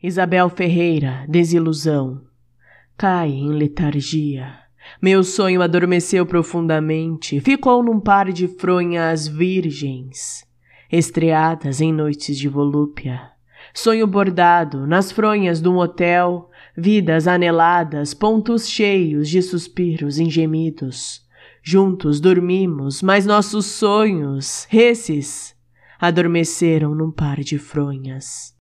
Isabel Ferreira, desilusão. Cai em letargia. Meu sonho adormeceu profundamente, ficou num par de fronhas virgens, estreadas em noites de volúpia. Sonho bordado nas fronhas de um hotel, vidas aneladas, pontos cheios de suspiros e gemidos. Juntos dormimos, mas nossos sonhos, esses, adormeceram num par de fronhas.